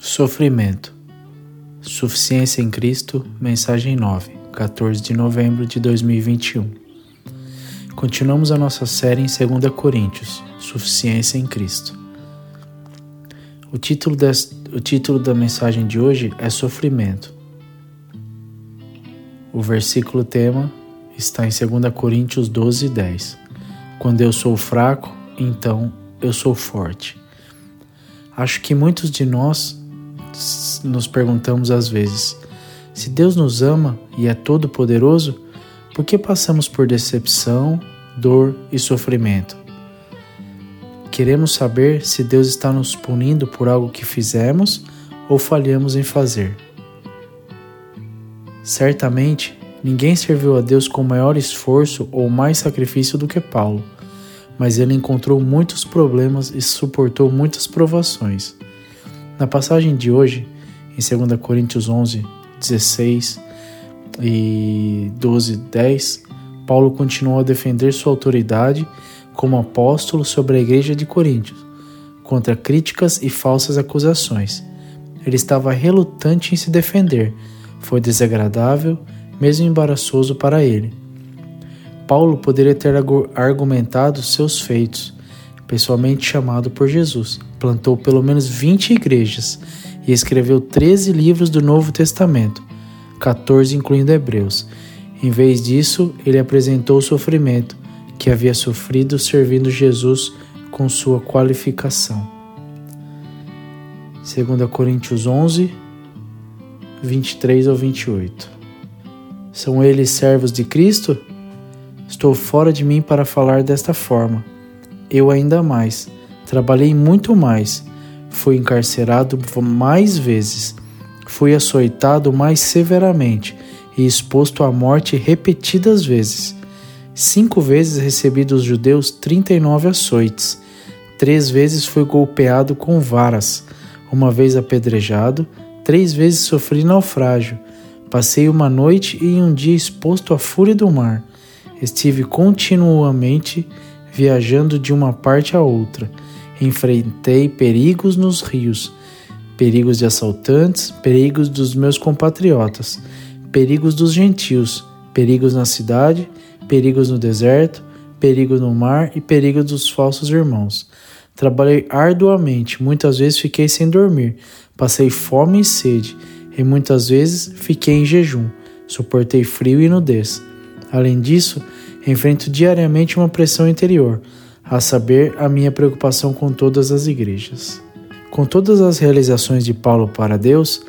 Sofrimento. Suficiência em Cristo, mensagem 9, 14 de novembro de 2021. Continuamos a nossa série em 2 Coríntios, Suficiência em Cristo. O título, des, o título da mensagem de hoje é Sofrimento. O versículo tema está em 2 Coríntios 12, 10. Quando eu sou fraco, então eu sou forte. Acho que muitos de nós nos perguntamos às vezes: se Deus nos ama e é todo-poderoso, por que passamos por decepção, dor e sofrimento? Queremos saber se Deus está nos punindo por algo que fizemos ou falhamos em fazer. Certamente, ninguém serviu a Deus com maior esforço ou mais sacrifício do que Paulo, mas ele encontrou muitos problemas e suportou muitas provações. Na passagem de hoje, em 2 Coríntios 11, 16 e 12, 10, Paulo continuou a defender sua autoridade como apóstolo sobre a igreja de Coríntios, contra críticas e falsas acusações. Ele estava relutante em se defender, foi desagradável, mesmo embaraçoso para ele. Paulo poderia ter argumentado seus feitos, pessoalmente chamado por Jesus. Plantou pelo menos 20 igrejas e escreveu 13 livros do Novo Testamento, 14 incluindo Hebreus. Em vez disso, ele apresentou o sofrimento que havia sofrido servindo Jesus com sua qualificação. 2 Coríntios 11, 23 ao 28. São eles servos de Cristo? Estou fora de mim para falar desta forma eu ainda mais. Trabalhei muito mais. Fui encarcerado mais vezes. Fui açoitado mais severamente e exposto à morte repetidas vezes. Cinco vezes recebi dos judeus trinta e nove açoites. Três vezes fui golpeado com varas. Uma vez apedrejado. Três vezes sofri naufrágio. Passei uma noite e um dia exposto à fúria do mar. Estive continuamente viajando de uma parte a outra. Enfrentei perigos nos rios, perigos de assaltantes, perigos dos meus compatriotas, perigos dos gentios, perigos na cidade, perigos no deserto, perigo no mar e perigo dos falsos irmãos. Trabalhei arduamente, muitas vezes fiquei sem dormir, passei fome e sede, e muitas vezes fiquei em jejum, suportei frio e nudez. Além disso, enfrento diariamente uma pressão interior, a saber, a minha preocupação com todas as igrejas. Com todas as realizações de Paulo para Deus,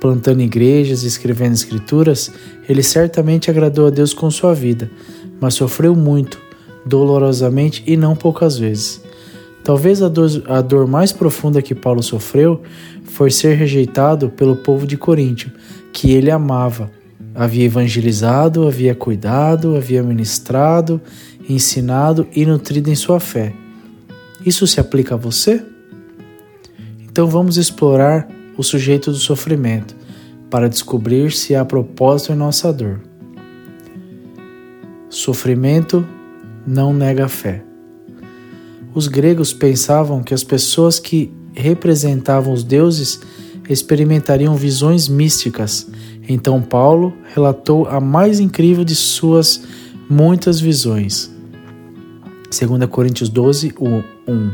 plantando igrejas e escrevendo escrituras, ele certamente agradou a Deus com sua vida, mas sofreu muito, dolorosamente e não poucas vezes. Talvez a dor, a dor mais profunda que Paulo sofreu foi ser rejeitado pelo povo de Coríntio, que ele amava Havia evangelizado, havia cuidado, havia ministrado, ensinado e nutrido em sua fé. Isso se aplica a você? Então vamos explorar o sujeito do sofrimento para descobrir se há propósito em nossa dor. Sofrimento não nega fé. Os gregos pensavam que as pessoas que representavam os deuses experimentariam visões místicas então Paulo relatou a mais incrível de suas muitas visões. 2 Coríntios 12, 1.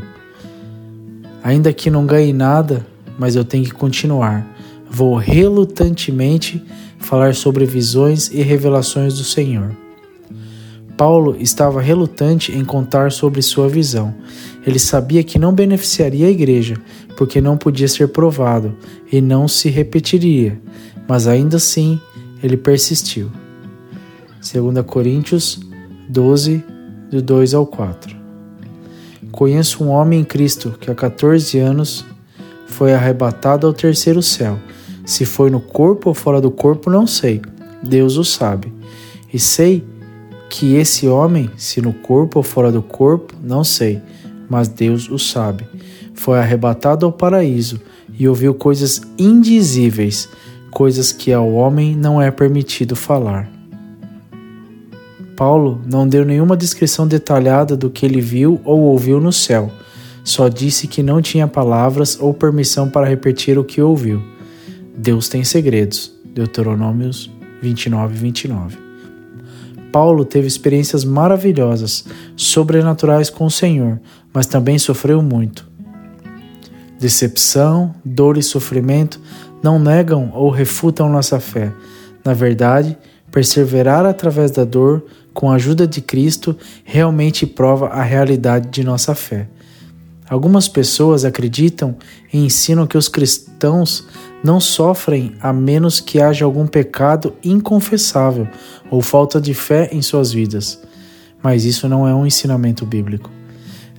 Ainda que não ganhe nada, mas eu tenho que continuar. Vou relutantemente falar sobre visões e revelações do Senhor. Paulo estava relutante em contar sobre sua visão. Ele sabia que não beneficiaria a igreja, porque não podia ser provado e não se repetiria mas ainda assim ele persistiu. 2 Coríntios 12, do 2 ao 4. Conheço um homem em Cristo que há 14 anos foi arrebatado ao terceiro céu. Se foi no corpo ou fora do corpo, não sei. Deus o sabe. E sei que esse homem, se no corpo ou fora do corpo, não sei, mas Deus o sabe. Foi arrebatado ao paraíso e ouviu coisas indizíveis coisas que ao homem não é permitido falar. Paulo não deu nenhuma descrição detalhada do que ele viu ou ouviu no céu, só disse que não tinha palavras ou permissão para repetir o que ouviu. Deus tem segredos. Deuteronômios 29, 29. Paulo teve experiências maravilhosas, sobrenaturais com o Senhor, mas também sofreu muito. Decepção, dor e sofrimento não negam ou refutam nossa fé. Na verdade, perseverar através da dor, com a ajuda de Cristo, realmente prova a realidade de nossa fé. Algumas pessoas acreditam e ensinam que os cristãos não sofrem a menos que haja algum pecado inconfessável ou falta de fé em suas vidas. Mas isso não é um ensinamento bíblico.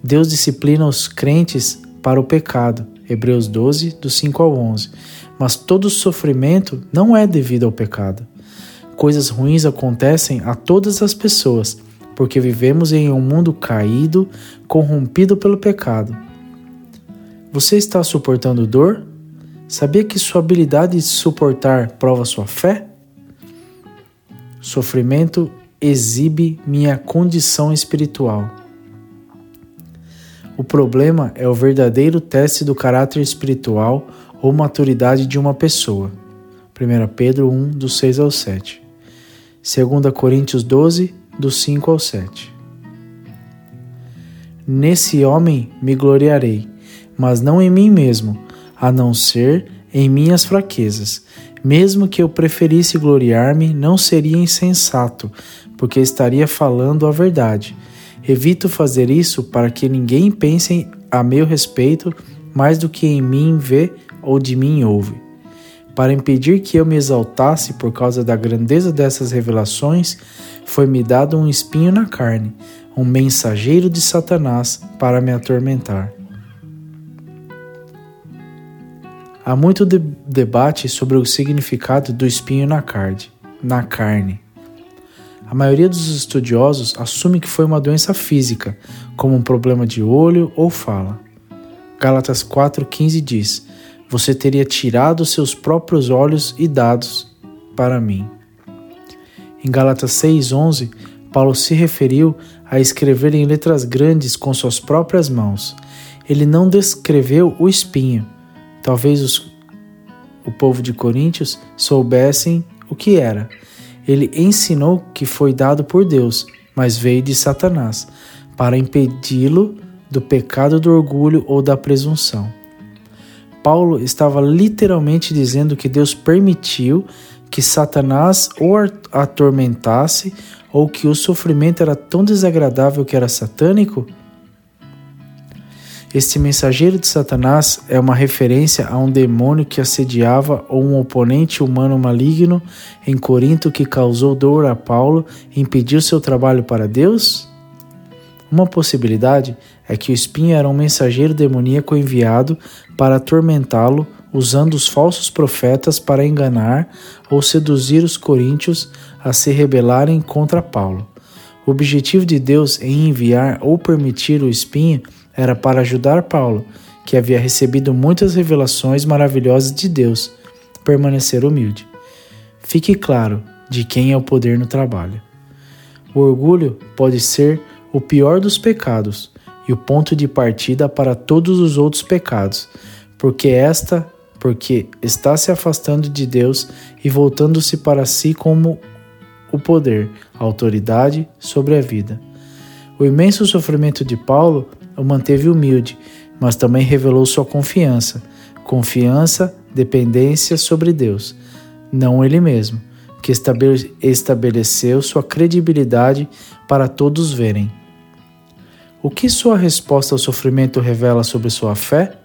Deus disciplina os crentes para o pecado. Hebreus 12, do 5 ao 11. Mas todo sofrimento não é devido ao pecado. Coisas ruins acontecem a todas as pessoas, porque vivemos em um mundo caído, corrompido pelo pecado. Você está suportando dor? Sabia que sua habilidade de suportar prova sua fé? Sofrimento exibe minha condição espiritual. O problema é o verdadeiro teste do caráter espiritual ou maturidade de uma pessoa. 1 Pedro 1, do 6 ao 7. 2 Coríntios 12, do 5 ao 7. Nesse homem me gloriarei, mas não em mim mesmo, a não ser em minhas fraquezas. Mesmo que eu preferisse gloriar-me, não seria insensato, porque estaria falando a verdade. Evito fazer isso para que ninguém pense a meu respeito mais do que em mim vê ou de mim ouve. Para impedir que eu me exaltasse por causa da grandeza dessas revelações, foi-me dado um espinho na carne, um mensageiro de Satanás para me atormentar. Há muito de debate sobre o significado do espinho na carne. Na carne. A maioria dos estudiosos assume que foi uma doença física, como um problema de olho ou fala. Gálatas 4,15 diz: Você teria tirado seus próprios olhos e dados para mim. Em Gálatas 6,11, Paulo se referiu a escrever em letras grandes com suas próprias mãos. Ele não descreveu o espinho, Talvez os, o povo de Coríntios soubessem o que era. Ele ensinou que foi dado por Deus, mas veio de Satanás, para impedi-lo do pecado do orgulho ou da presunção. Paulo estava literalmente dizendo que Deus permitiu que Satanás o atormentasse ou que o sofrimento era tão desagradável que era satânico este mensageiro de Satanás é uma referência a um demônio que assediava ou um oponente humano maligno em Corinto que causou dor a Paulo e impediu seu trabalho para Deus? Uma possibilidade é que o espinho era um mensageiro demoníaco enviado para atormentá-lo, usando os falsos profetas para enganar ou seduzir os coríntios a se rebelarem contra Paulo. O objetivo de Deus em enviar ou permitir o espinho era para ajudar Paulo, que havia recebido muitas revelações maravilhosas de Deus, permanecer humilde. Fique claro de quem é o poder no trabalho. O orgulho pode ser o pior dos pecados e o ponto de partida para todos os outros pecados, porque esta, porque está se afastando de Deus e voltando-se para si como o poder, a autoridade sobre a vida. O imenso sofrimento de Paulo o manteve humilde, mas também revelou sua confiança. Confiança, dependência sobre Deus, não ele mesmo, que estabeleceu sua credibilidade para todos verem. O que sua resposta ao sofrimento revela sobre sua fé?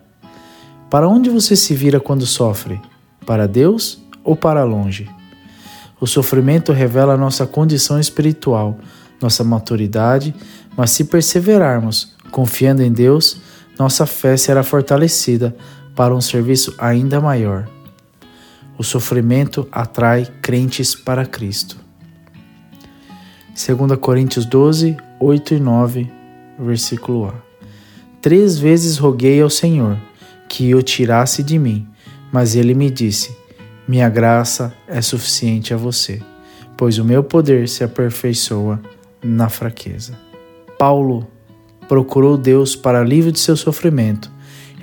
Para onde você se vira quando sofre? Para Deus ou para longe? O sofrimento revela nossa condição espiritual, nossa maturidade, mas se perseverarmos, Confiando em Deus, nossa fé será fortalecida para um serviço ainda maior. O sofrimento atrai crentes para Cristo. 2 Coríntios 12, 8 e 9, versículo A. Três vezes roguei ao Senhor que o tirasse de mim, mas ele me disse: Minha graça é suficiente a você, pois o meu poder se aperfeiçoa na fraqueza. Paulo procurou Deus para alívio de seu sofrimento.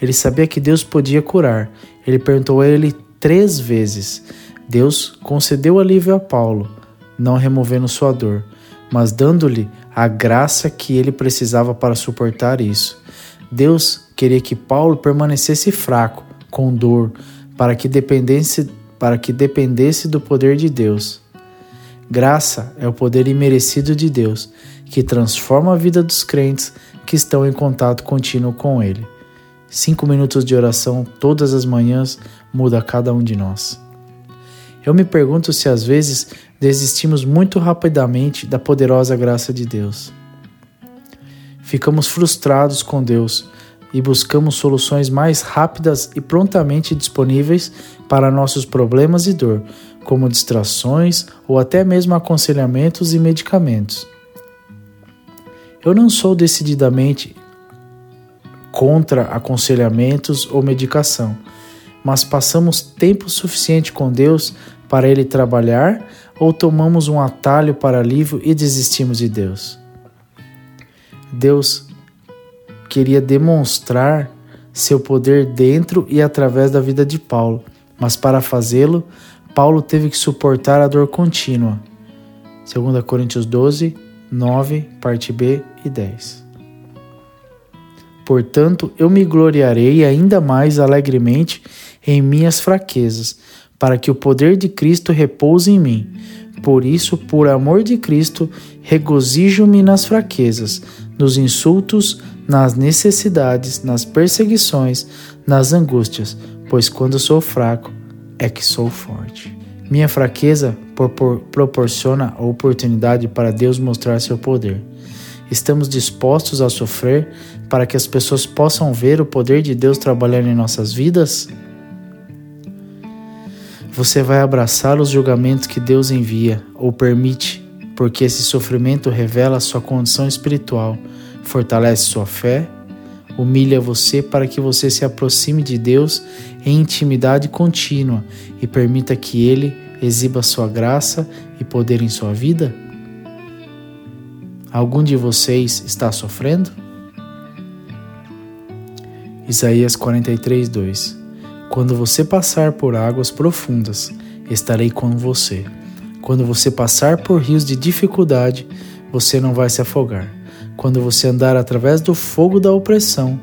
Ele sabia que Deus podia curar. Ele perguntou a ele três vezes. Deus concedeu alívio a Paulo, não removendo sua dor, mas dando-lhe a graça que ele precisava para suportar isso. Deus queria que Paulo permanecesse fraco, com dor, para que dependesse, para que dependesse do poder de Deus. Graça é o poder imerecido de Deus, que transforma a vida dos crentes que estão em contato contínuo com Ele. Cinco minutos de oração todas as manhãs muda cada um de nós. Eu me pergunto se às vezes desistimos muito rapidamente da poderosa graça de Deus. Ficamos frustrados com Deus e buscamos soluções mais rápidas e prontamente disponíveis para nossos problemas e dor, como distrações ou até mesmo aconselhamentos e medicamentos. Eu não sou decididamente contra aconselhamentos ou medicação, mas passamos tempo suficiente com Deus para Ele trabalhar ou tomamos um atalho para alívio e desistimos de Deus? Deus queria demonstrar seu poder dentro e através da vida de Paulo, mas para fazê-lo, Paulo teve que suportar a dor contínua. 2 Coríntios 12, 9, parte B e 10. Portanto, eu me gloriarei ainda mais alegremente em minhas fraquezas, para que o poder de Cristo repouse em mim. Por isso, por amor de Cristo, regozijo-me nas fraquezas, nos insultos, nas necessidades, nas perseguições, nas angústias, pois quando sou fraco é que sou forte. Minha fraqueza proporciona a oportunidade para Deus mostrar seu poder. Estamos dispostos a sofrer para que as pessoas possam ver o poder de Deus trabalhando em nossas vidas? Você vai abraçar os julgamentos que Deus envia ou permite, porque esse sofrimento revela sua condição espiritual, fortalece sua fé, humilha você para que você se aproxime de Deus em intimidade contínua e permita que Ele exiba sua graça e poder em sua vida? Algum de vocês está sofrendo? Isaías 43, 2 Quando você passar por águas profundas, estarei com você. Quando você passar por rios de dificuldade, você não vai se afogar. Quando você andar através do fogo da opressão,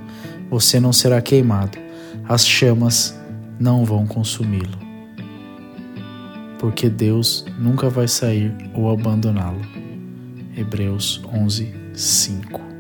você não será queimado. As chamas não vão consumi-lo. Porque Deus nunca vai sair ou abandoná-lo. Hebreus 11, 5.